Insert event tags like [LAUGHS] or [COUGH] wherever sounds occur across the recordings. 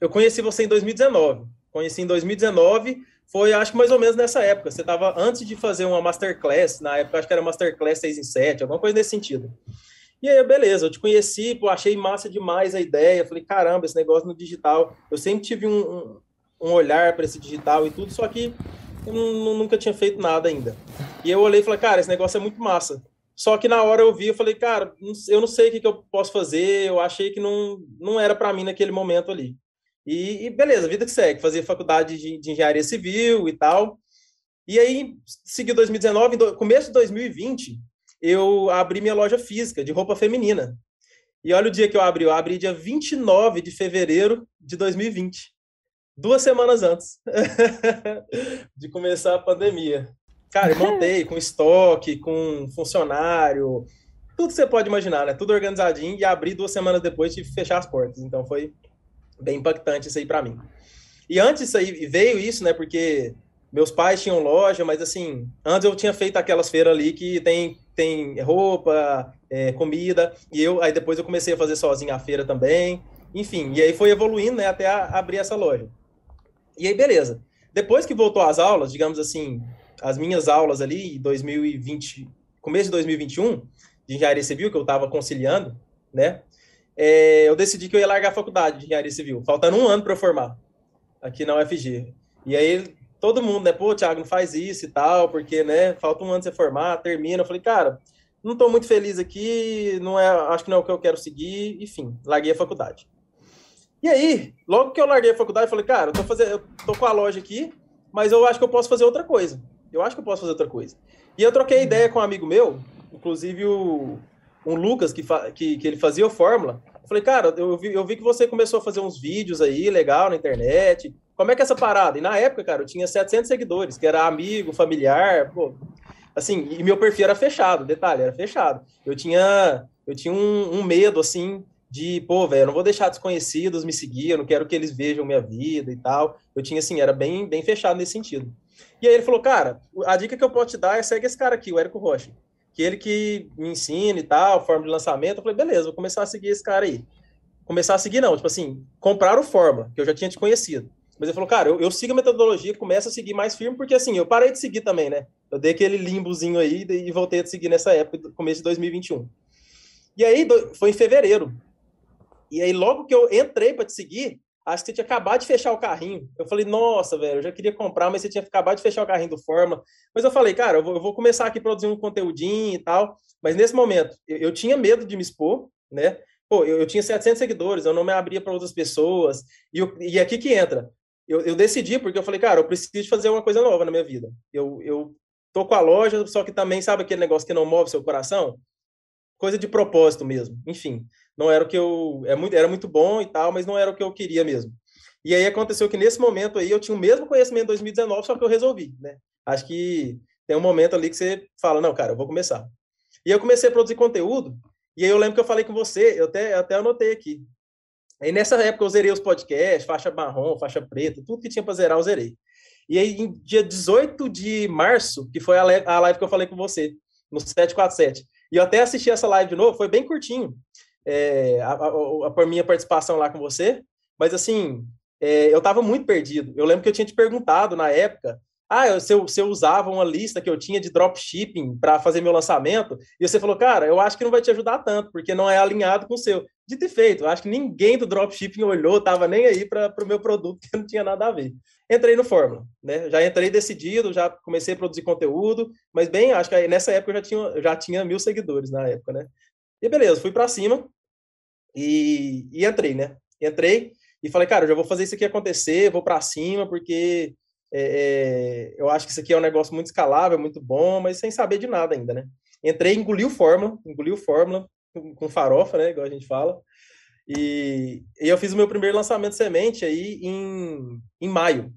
eu conheci você em 2019. Conheci em 2019, foi acho que mais ou menos nessa época. Você estava antes de fazer uma masterclass, na época acho que era masterclass 6 em 7, alguma coisa nesse sentido. E aí, beleza, eu te conheci, pô, achei massa demais a ideia. Falei, caramba, esse negócio no digital. Eu sempre tive um, um, um olhar para esse digital e tudo, só que eu nunca tinha feito nada ainda. E eu olhei e falei, cara, esse negócio é muito massa. Só que na hora eu vi, eu falei, cara, eu não sei o que, que eu posso fazer, eu achei que não, não era para mim naquele momento ali. E, e, beleza, vida que segue, fazer faculdade de, de, engenharia civil e tal. E aí, seguiu 2019, do, começo de 2020, eu abri minha loja física de roupa feminina. E olha o dia que eu abri, eu abri dia 29 de fevereiro de 2020, duas semanas antes [LAUGHS] de começar a pandemia. Cara, eu montei com estoque, com funcionário, tudo que você pode imaginar, né? Tudo organizadinho e abri duas semanas depois de fechar as portas. Então foi bem impactante isso aí para mim. E antes aí veio isso, né? Porque meus pais tinham loja, mas assim, antes eu tinha feito aquelas feiras ali que tem, tem roupa, é, comida, e eu aí depois eu comecei a fazer sozinho a feira também. Enfim, e aí foi evoluindo, né, até a, abrir essa loja. E aí, beleza. Depois que voltou às aulas, digamos assim, as minhas aulas ali, em 2020, começo de 2021, de engenharia civil, que eu estava conciliando, né, é, eu decidi que eu ia largar a faculdade de engenharia civil, faltando um ano para eu formar aqui na UFG. E aí todo mundo, né, pô, Thiago, não faz isso e tal, porque, né, falta um ano você formar, termina. Eu falei, cara, não estou muito feliz aqui, não é, acho que não é o que eu quero seguir, enfim, larguei a faculdade. E aí, logo que eu larguei a faculdade, eu falei, cara, eu tô, fazendo, eu tô com a loja aqui, mas eu acho que eu posso fazer outra coisa. Eu acho que eu posso fazer outra coisa. E eu troquei ideia com um amigo meu, inclusive o um Lucas, que, que, que ele fazia o Fórmula. Eu falei, cara, eu vi, eu vi que você começou a fazer uns vídeos aí, legal, na internet, como é que é essa parada? E na época, cara, eu tinha 700 seguidores, que era amigo, familiar, pô, assim, e meu perfil era fechado, detalhe, era fechado. Eu tinha, eu tinha um, um medo, assim, de, pô, velho, não vou deixar desconhecidos me seguir, eu não quero que eles vejam minha vida e tal. Eu tinha, assim, era bem, bem fechado nesse sentido. E aí ele falou, cara, a dica que eu posso te dar é segue esse cara aqui, o Érico Rocha, que ele que me ensina e tal, forma de lançamento. Eu falei, beleza, vou começar a seguir esse cara aí. Começar a seguir, não, tipo assim, comprar o Forma, que eu já tinha te conhecido. Mas ele falou, cara, eu, eu sigo a metodologia, começo a seguir mais firme, porque assim, eu parei de seguir também, né? Eu dei aquele limbozinho aí e voltei a seguir nessa época, começo de 2021. E aí, foi em fevereiro. E aí, logo que eu entrei para te seguir, acho que você tinha acabado de fechar o carrinho. Eu falei, nossa, velho, eu já queria comprar, mas você tinha acabado de fechar o carrinho do Forma. Mas eu falei, cara, eu vou, eu vou começar aqui produzindo um conteúdinho e tal. Mas nesse momento, eu, eu tinha medo de me expor, né? Pô, eu, eu, tinha 700 seguidores, eu não me abria para outras pessoas. E, eu, e aqui que entra eu, eu decidi, porque eu falei, cara, eu preciso fazer uma coisa nova na minha vida. Eu, eu tô com a loja, só que também, sabe aquele negócio que não move seu coração? Coisa de propósito mesmo. Enfim, não era o que eu. É muito, era muito bom e tal, mas não era o que eu queria mesmo. E aí aconteceu que nesse momento aí eu tinha o mesmo conhecimento em 2019, só que eu resolvi, né? Acho que tem um momento ali que você fala, não, cara, eu vou começar. E eu comecei a produzir conteúdo, e aí eu lembro que eu falei com você, eu até, eu até anotei aqui. Aí nessa época eu zerei os podcasts, faixa marrom, faixa preta, tudo que tinha para zerar eu zerei. E aí, em dia 18 de março, que foi a live que eu falei com você, no 747, e eu até assisti essa live de novo, foi bem curtinho, é, a, a, a, minha participação lá com você, mas assim, é, eu estava muito perdido. Eu lembro que eu tinha te perguntado na época ah, se, eu, se eu usava uma lista que eu tinha de dropshipping para fazer meu lançamento, e você falou, cara, eu acho que não vai te ajudar tanto, porque não é alinhado com o seu. De ter feito, acho que ninguém do dropshipping olhou, tava nem aí para o meu produto, [LAUGHS] que não tinha nada a ver. Entrei no Fórmula, né? Já entrei decidido, já comecei a produzir conteúdo, mas bem, acho que nessa época eu já tinha, já tinha mil seguidores na época, né? E beleza, fui para cima e, e entrei, né? Entrei e falei, cara, eu já vou fazer isso aqui acontecer, vou para cima, porque é, é, eu acho que isso aqui é um negócio muito escalável, muito bom, mas sem saber de nada ainda, né? Entrei, engoli o Fórmula, engoli o Fórmula com, farofa, né? Igual a gente fala. E, e, eu fiz o meu primeiro lançamento semente aí em, em maio,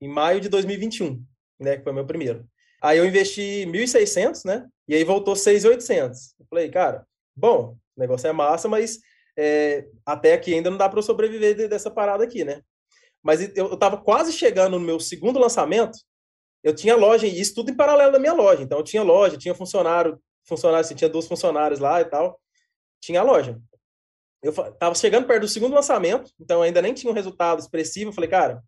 em maio de 2021, né? Que foi o meu primeiro. Aí eu investi 1.600, né? E aí voltou 6.800. Eu falei, cara, bom, o negócio é massa, mas é, até aqui ainda não dá para eu sobreviver dessa parada aqui, né? Mas eu estava quase chegando no meu segundo lançamento, eu tinha loja, e isso tudo em paralelo da minha loja. Então, eu tinha loja, tinha funcionário, funcionário, assim, tinha duas funcionários lá e tal, tinha a loja. eu tava chegando perto do segundo lançamento, então ainda nem tinha um resultado expressivo. Eu falei, cara,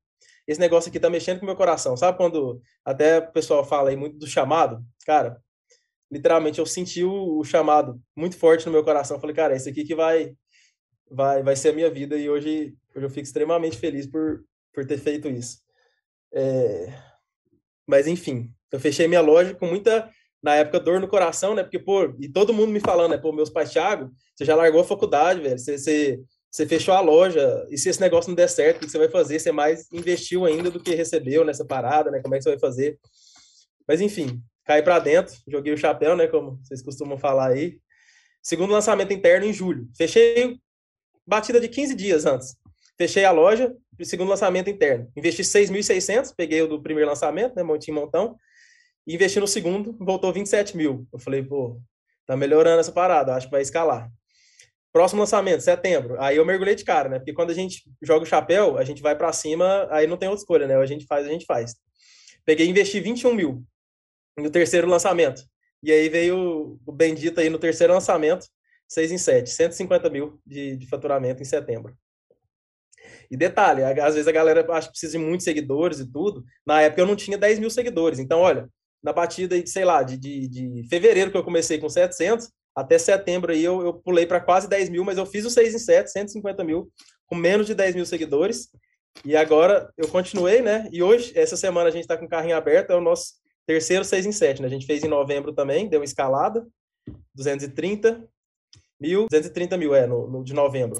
esse negócio aqui tá mexendo com o meu coração. Sabe quando até o pessoal fala aí muito do chamado? Cara, literalmente eu senti o, chamado muito forte no meu coração. Eu falei, cara, é esse aqui que vai vai vai ser a minha vida e hoje, hoje eu fico extremamente feliz por, por ter feito isso. É... Mas enfim, eu fechei minha loja com muita na época, dor no coração, né? Porque, pô, e todo mundo me falando, né? Pô, meus pais, Thiago, você já largou a faculdade, velho, você, você, você fechou a loja, e se esse negócio não der certo, o que você vai fazer? Você mais investiu ainda do que recebeu nessa parada, né? Como é que você vai fazer? Mas, enfim, caí para dentro, joguei o chapéu, né? Como vocês costumam falar aí. Segundo lançamento interno em julho. Fechei batida de 15 dias antes. Fechei a loja, segundo lançamento interno. Investi 6.600, peguei o do primeiro lançamento, né? Montinho montão investi no segundo, voltou 27 mil. Eu falei, pô, tá melhorando essa parada, acho que vai escalar. Próximo lançamento, setembro. Aí eu mergulhei de cara, né? Porque quando a gente joga o chapéu, a gente vai para cima, aí não tem outra escolha, né? A gente faz, a gente faz. Peguei e investi 21 mil no terceiro lançamento. E aí veio o bendito aí no terceiro lançamento, 6 em 7, 150 mil de, de faturamento em setembro. E detalhe, às vezes a galera acha que precisa de muitos seguidores e tudo. Na época eu não tinha 10 mil seguidores. Então, olha, na batida sei lá, de, de, de, fevereiro, que eu comecei com 700, até setembro aí eu, eu pulei para quase 10 mil, mas eu fiz o 6 em 7, 150 mil, com menos de 10 mil seguidores. E agora eu continuei, né? E hoje, essa semana, a gente está com o carrinho aberto, é o nosso terceiro 6 em 7, né? A gente fez em novembro também, deu uma escalada, 230 mil, 230 mil, é, no, no de novembro.